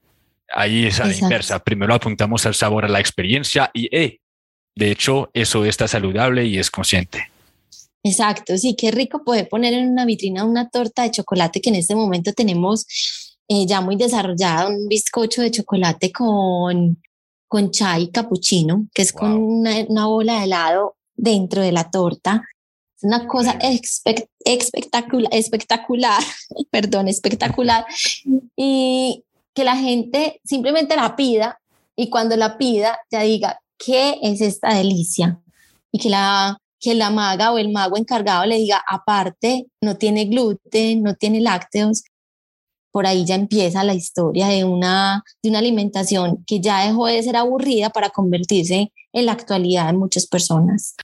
Ahí es a la inversa. Primero apuntamos al sabor, a la experiencia y, eh, de hecho, eso está saludable y es consciente. Exacto, sí, qué rico poder poner en una vitrina una torta de chocolate que en este momento tenemos eh, ya muy desarrollada, un bizcocho de chocolate con, con chai cappuccino, que es con una, bola de helado dentro de la torta. Es una cosa espectacular, espectacular, perdón, espectacular. y que la gente simplemente la pida y cuando la pida ya diga, ¿qué es esta delicia? Y que la que la maga o el mago encargado le diga, aparte, no tiene gluten, no tiene lácteos, por ahí ya empieza la historia de una, de una alimentación que ya dejó de ser aburrida para convertirse en la actualidad de muchas personas.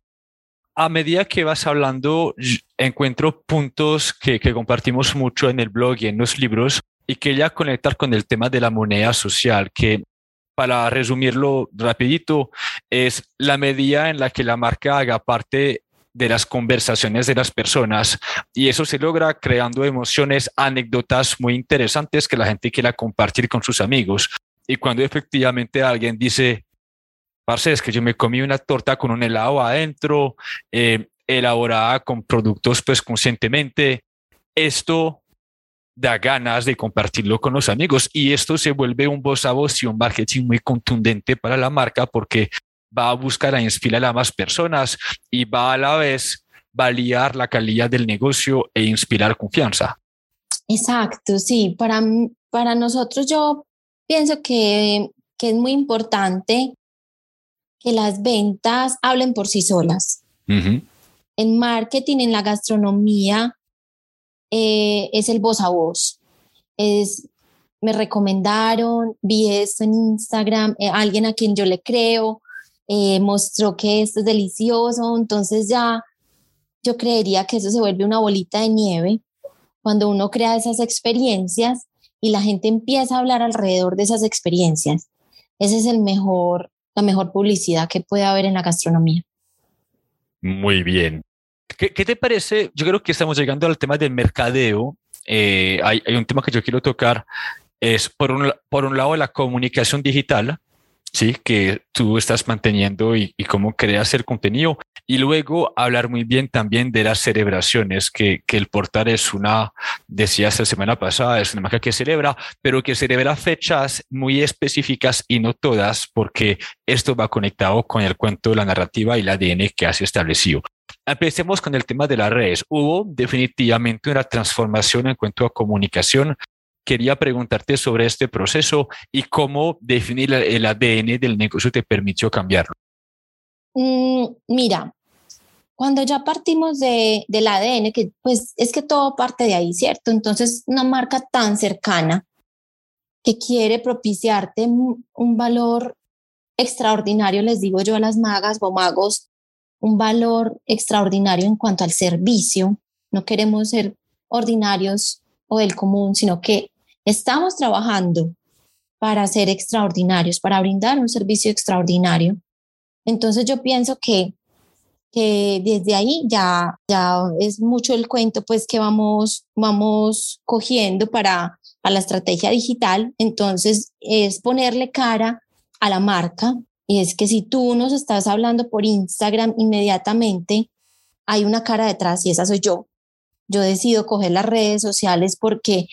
A medida que vas hablando, encuentro puntos que, que compartimos mucho en el blog y en los libros y quería conectar con el tema de la moneda social, que para resumirlo rapidito, es la medida en la que la marca haga parte de las conversaciones de las personas y eso se logra creando emociones, anécdotas muy interesantes que la gente quiera compartir con sus amigos. Y cuando efectivamente alguien dice, parce, es que yo me comí una torta con un helado adentro, eh, elaborada con productos pues conscientemente, esto da ganas de compartirlo con los amigos y esto se vuelve un voz a voz y un marketing muy contundente para la marca porque va a buscar a inspirar a más personas y va a la vez validar la calidad del negocio e inspirar confianza. Exacto, sí. Para, para nosotros yo pienso que, que es muy importante que las ventas hablen por sí solas. En marketing, en la gastronomía, eh, es el voz a voz. Es, me recomendaron, vi esto en Instagram, eh, alguien a quien yo le creo, eh, mostró que esto es delicioso, entonces ya yo creería que eso se vuelve una bolita de nieve cuando uno crea esas experiencias y la gente empieza a hablar alrededor de esas experiencias. Esa es el mejor, la mejor publicidad que puede haber en la gastronomía. Muy bien. ¿Qué, te parece? Yo creo que estamos llegando al tema del mercadeo. Eh, hay, un tema que yo quiero tocar. Es por un, por un lado la comunicación digital, sí, que tú estás manteniendo y, cómo creas el contenido. Y luego hablar muy bien también de las celebraciones, que, que el portal es una, decía esta semana pasada, es una marca que celebra, pero que celebra fechas muy específicas y no todas, porque esto va conectado con el cuento, la narrativa y el ADN que has establecido. Empecemos con el tema de las redes. Hubo definitivamente una transformación en cuanto a comunicación. Quería preguntarte sobre este proceso y cómo definir el ADN del negocio te permitió cambiarlo. Mm, mira, cuando ya partimos de, del ADN, que pues es que todo parte de ahí, ¿cierto? Entonces, una marca tan cercana que quiere propiciarte un valor extraordinario, les digo yo a las magas o magos, un valor extraordinario en cuanto al servicio. No queremos ser ordinarios o del común, sino que estamos trabajando para ser extraordinarios, para brindar un servicio extraordinario. Entonces yo pienso que, que desde ahí ya, ya es mucho el cuento pues que vamos, vamos cogiendo para, para la estrategia digital. Entonces es ponerle cara a la marca, y es que si tú nos estás hablando por Instagram inmediatamente, hay una cara detrás y esa soy yo. Yo decido coger las redes sociales porque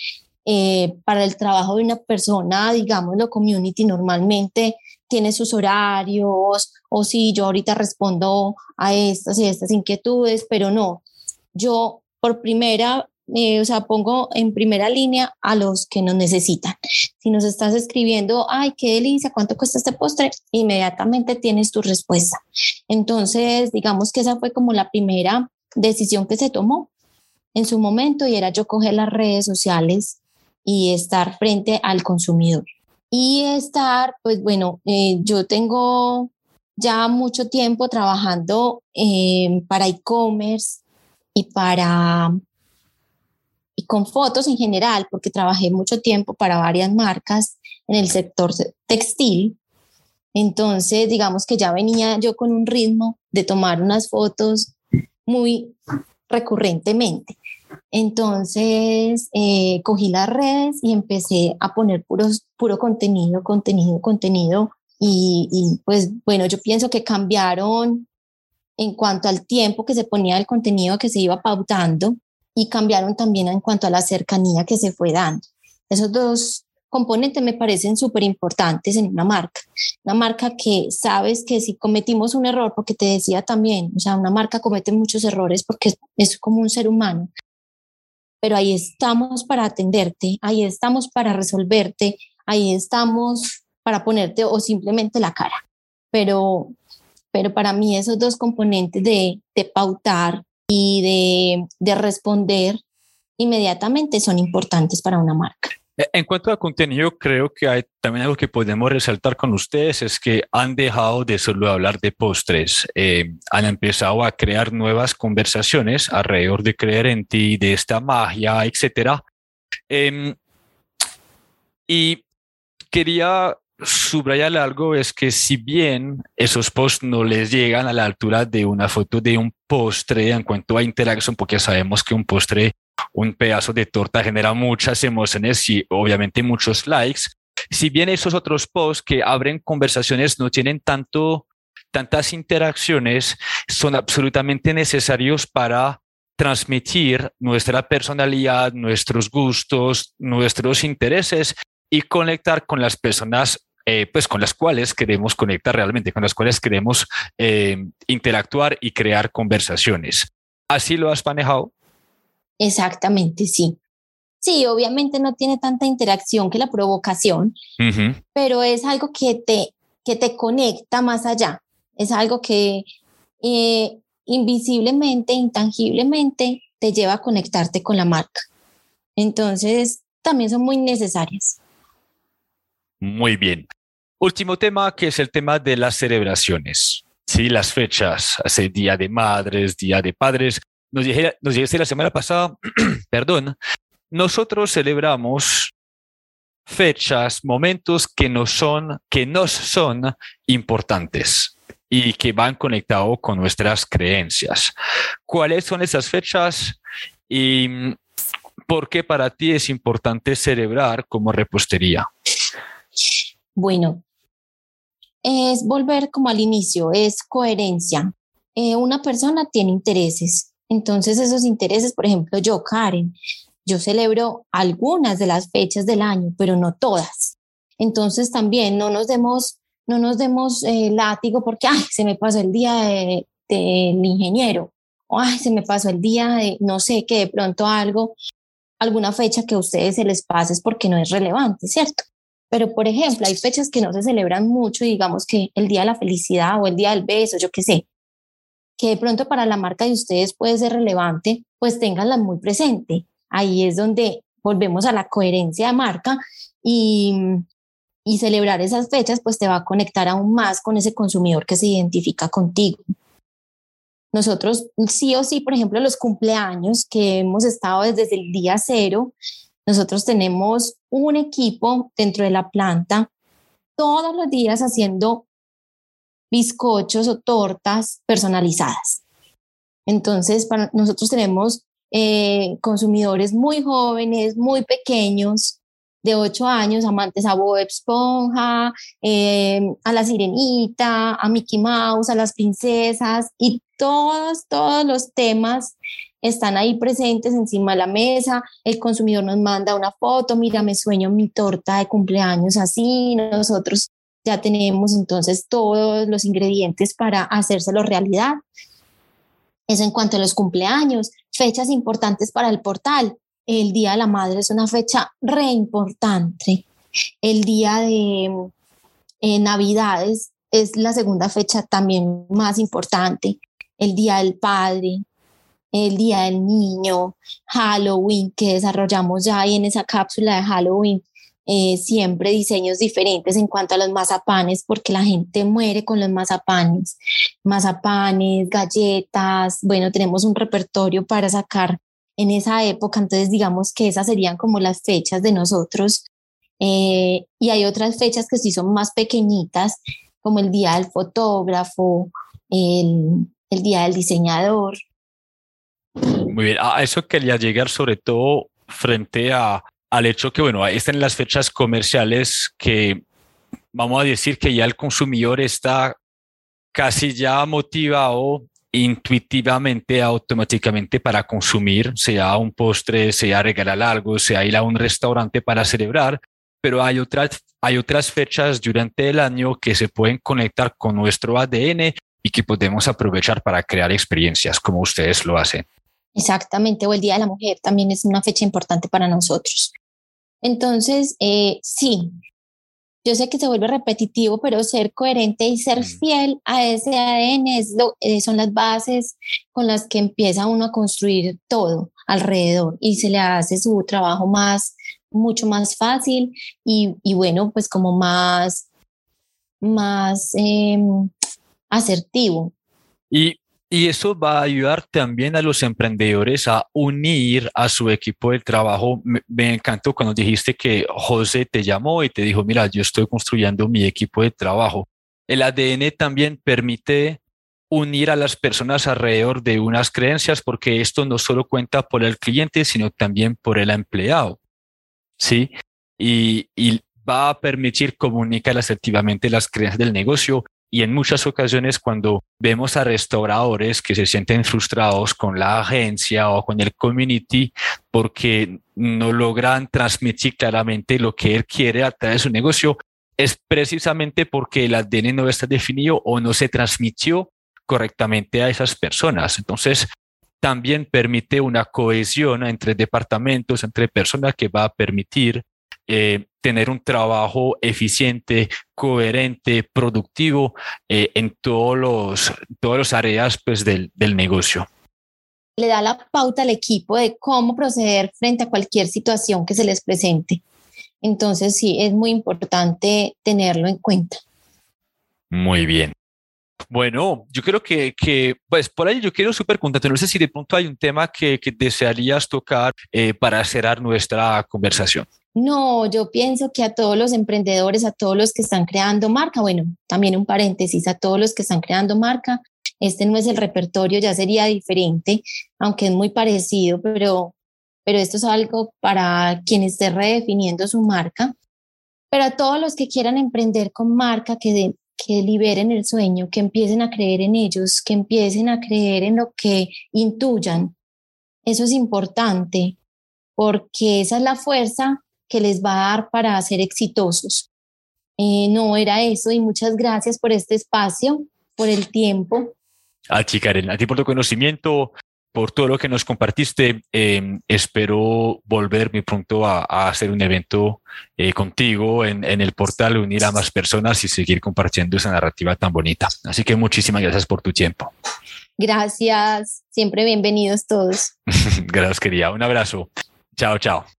eh, para el trabajo de una persona, digámoslo, community normalmente tiene sus horarios o si yo ahorita respondo a estas y estas inquietudes, pero no, yo por primera eh, o sea, pongo en primera línea a los que nos necesitan. Si nos estás escribiendo, ay, qué delicia, ¿cuánto cuesta este postre? Inmediatamente tienes tu respuesta. Entonces, digamos que esa fue como la primera decisión que se tomó en su momento y era yo coger las redes sociales y estar frente al consumidor. Y estar, pues bueno, eh, yo tengo ya mucho tiempo trabajando eh, para e-commerce y para con fotos en general, porque trabajé mucho tiempo para varias marcas en el sector textil. Entonces, digamos que ya venía yo con un ritmo de tomar unas fotos muy recurrentemente. Entonces, eh, cogí las redes y empecé a poner puros, puro contenido, contenido, contenido. Y pues bueno, yo pienso que cambiaron en cuanto al tiempo que se ponía el contenido que se iba pautando y cambiaron también en cuanto a la cercanía que se fue dando. Esos dos componentes me parecen súper importantes en una marca. Una marca que sabes que si cometimos un error, porque te decía también, o sea, una marca comete muchos errores porque es, como un ser humano, pero ahí estamos para atenderte, ahí estamos para resolverte, ahí estamos para ponerte o simplemente la cara. Pero, pero para mí esos dos componentes de, de pautar, y de, responder inmediatamente son importantes para una marca. E, en cuanto a contenido, creo que hay también algo que podemos resaltar con ustedes es que han dejado de solo hablar de postres, eh, han empezado a crear nuevas conversaciones alrededor de creer en ti, de esta magia, etcétera. Em, y quería subrayar algo es que si bien esos posts no les llegan a la altura de una foto de un postre en cuanto a interacción, porque sabemos que un postre, un pedazo de torta genera muchas emociones y obviamente muchos likes, si bien esos otros posts que abren conversaciones no tienen tanto, tantas interacciones, son absolutamente necesarios para transmitir nuestra personalidad, nuestros gustos, nuestros intereses y conectar con las personas eh, pues con las cuales queremos conectar realmente, con las cuales queremos eh, interactuar y crear conversaciones. ¿Así lo has manejado? Exactamente, sí. Sí, obviamente no tiene tanta interacción que la provocación, pero es algo que te, que te conecta más allá. Es algo que eh, invisiblemente, intangiblemente, te lleva a conectarte con la marca. Entonces, también son muy necesarias. Muy bien. Último tema, que es el tema de las celebraciones. Sí, las fechas, hace Día de Madres, Día de Padres. Nos dije, nos la semana pasada, perdón, nosotros celebramos fechas, momentos que nos son, que nos son importantes y que van conectados con nuestras creencias. ¿Cuáles son esas fechas y por qué para ti es importante celebrar como repostería? Bueno, es volver como al inicio, es coherencia. Eh, una persona tiene intereses, entonces esos intereses, por ejemplo, yo, Karen, yo celebro algunas de las fechas del año, pero no todas. Entonces también no nos demos, no nos demos eh, látigo porque, ay, se me pasó el día del ingeniero, o ay, se me pasó el día de, no sé, que de pronto algo, alguna fecha que a ustedes se les pase es porque no es relevante, ¿cierto? Pero, por ejemplo, hay fechas que no se celebran mucho, digamos que el Día de la Felicidad o el Día del Beso, yo qué sé, que de pronto para la marca de ustedes puede ser relevante, pues ténganla muy presente. Ahí es donde volvemos a la coherencia de marca y, y celebrar esas fechas, pues te va a conectar aún más con ese consumidor que se identifica contigo. Nosotros sí o sí, por ejemplo, los cumpleaños que hemos estado desde el día cero, nosotros tenemos un equipo dentro de la planta todos los días haciendo bizcochos o tortas personalizadas. Entonces, nosotros tenemos eh, consumidores muy jóvenes, muy pequeños, de 8 años, amantes a Bob Esponja, eh, a la Sirenita, a Mickey Mouse, a las princesas y todos, todos los temas están ahí presentes encima de la mesa, el consumidor nos manda una foto, mira, me sueño mi torta de cumpleaños así, nosotros ya tenemos entonces todos los ingredientes para hacérselo realidad. Eso en cuanto a los cumpleaños, fechas importantes para el portal. El Día de la Madre es una fecha re importante. El día de eh, Navidades es la segunda fecha también más importante. El Día del Padre, el Día del Niño, Halloween, que desarrollamos ya ahí en esa cápsula de Halloween, eh, siempre diseños diferentes en cuanto a los mazapanes, porque la gente muere con los mazapanes. Mazapanes, galletas, bueno, tenemos un repertorio para sacar en esa época, entonces digamos que esas serían como las fechas de nosotros. Eh, y hay otras fechas que sí son más pequeñitas, como el Día del Fotógrafo, el, el Día del Diseñador, muy bien, a eso quería llegar sobre todo frente a, al hecho que, bueno, ahí están las fechas comerciales que vamos a decir que ya el consumidor está casi ya motivado intuitivamente, automáticamente para consumir, sea un postre, sea regalar algo, sea ir a un restaurante para celebrar, pero hay otras, hay otras fechas durante el año que se pueden conectar con nuestro ADN y que podemos aprovechar para crear experiencias como ustedes lo hacen. Exactamente, o el Día de la Mujer también es una fecha importante para nosotros. Entonces, eh, sí, yo sé que se vuelve repetitivo, pero ser coherente y ser fiel a ese ADN es lo, eh, son las bases con las que empieza uno a construir todo alrededor y se le hace su trabajo más, mucho más fácil y, y bueno, pues como más, más em, asertivo. Y y eso va a ayudar también a los emprendedores a unir a su equipo de trabajo. Me, encantó cuando dijiste que José te llamó y te dijo, mira, yo estoy construyendo mi equipo de trabajo. El ADN también permite unir a las personas alrededor de unas creencias porque esto no solo cuenta por el cliente, sino también por el empleado. ¿Sí? Y, va a permitir comunicar asertivamente las creencias del negocio y en muchas ocasiones cuando vemos a restauradores que se sienten frustrados con la agencia o con el community porque no logran transmitir claramente lo que él quiere a través de su negocio, es precisamente porque el ADN no está definido o no se transmitió correctamente a esas personas. Entonces, también permite una cohesión entre departamentos, entre personas que va a permitir eh, tener un trabajo eficiente, coherente, productivo eh, en todos los, todas las áreas pues, del, del negocio. Le da la pauta al equipo de cómo proceder frente a cualquier situación que se les presente. Entonces, sí, es muy importante tenerlo en cuenta. Muy bien. Bueno, yo creo que, que, pues por ahí yo quiero súper contento. No sé si de pronto hay un tema que, que desearías tocar eh, para cerrar nuestra conversación. No, yo pienso que a todos los emprendedores, a todos los que están creando marca, bueno, también un paréntesis, a todos los que están creando marca, este no es el repertorio, ya sería diferente, aunque es muy parecido, pero, pero esto es algo para quien esté redefiniendo su marca. Pero a todos los que quieran emprender con marca, que, que liberen el sueño, que empiecen a creer en ellos, que empiecen a creer en lo que intuyan. Eso es importante porque esa es la fuerza que les va a dar para ser exitosos. Eh, no era eso y muchas gracias por este espacio, por el tiempo. A ti, Karen, a ti por tu conocimiento, por todo lo que nos compartiste. Em, espero volver muy pronto a, hacer un evento eh, contigo en, en, el portal, unir a más personas y seguir compartiendo esa narrativa tan bonita. Así que muchísimas gracias por tu tiempo. Gracias, siempre bienvenidos todos. gracias, querida. Un abrazo. Chao, chao.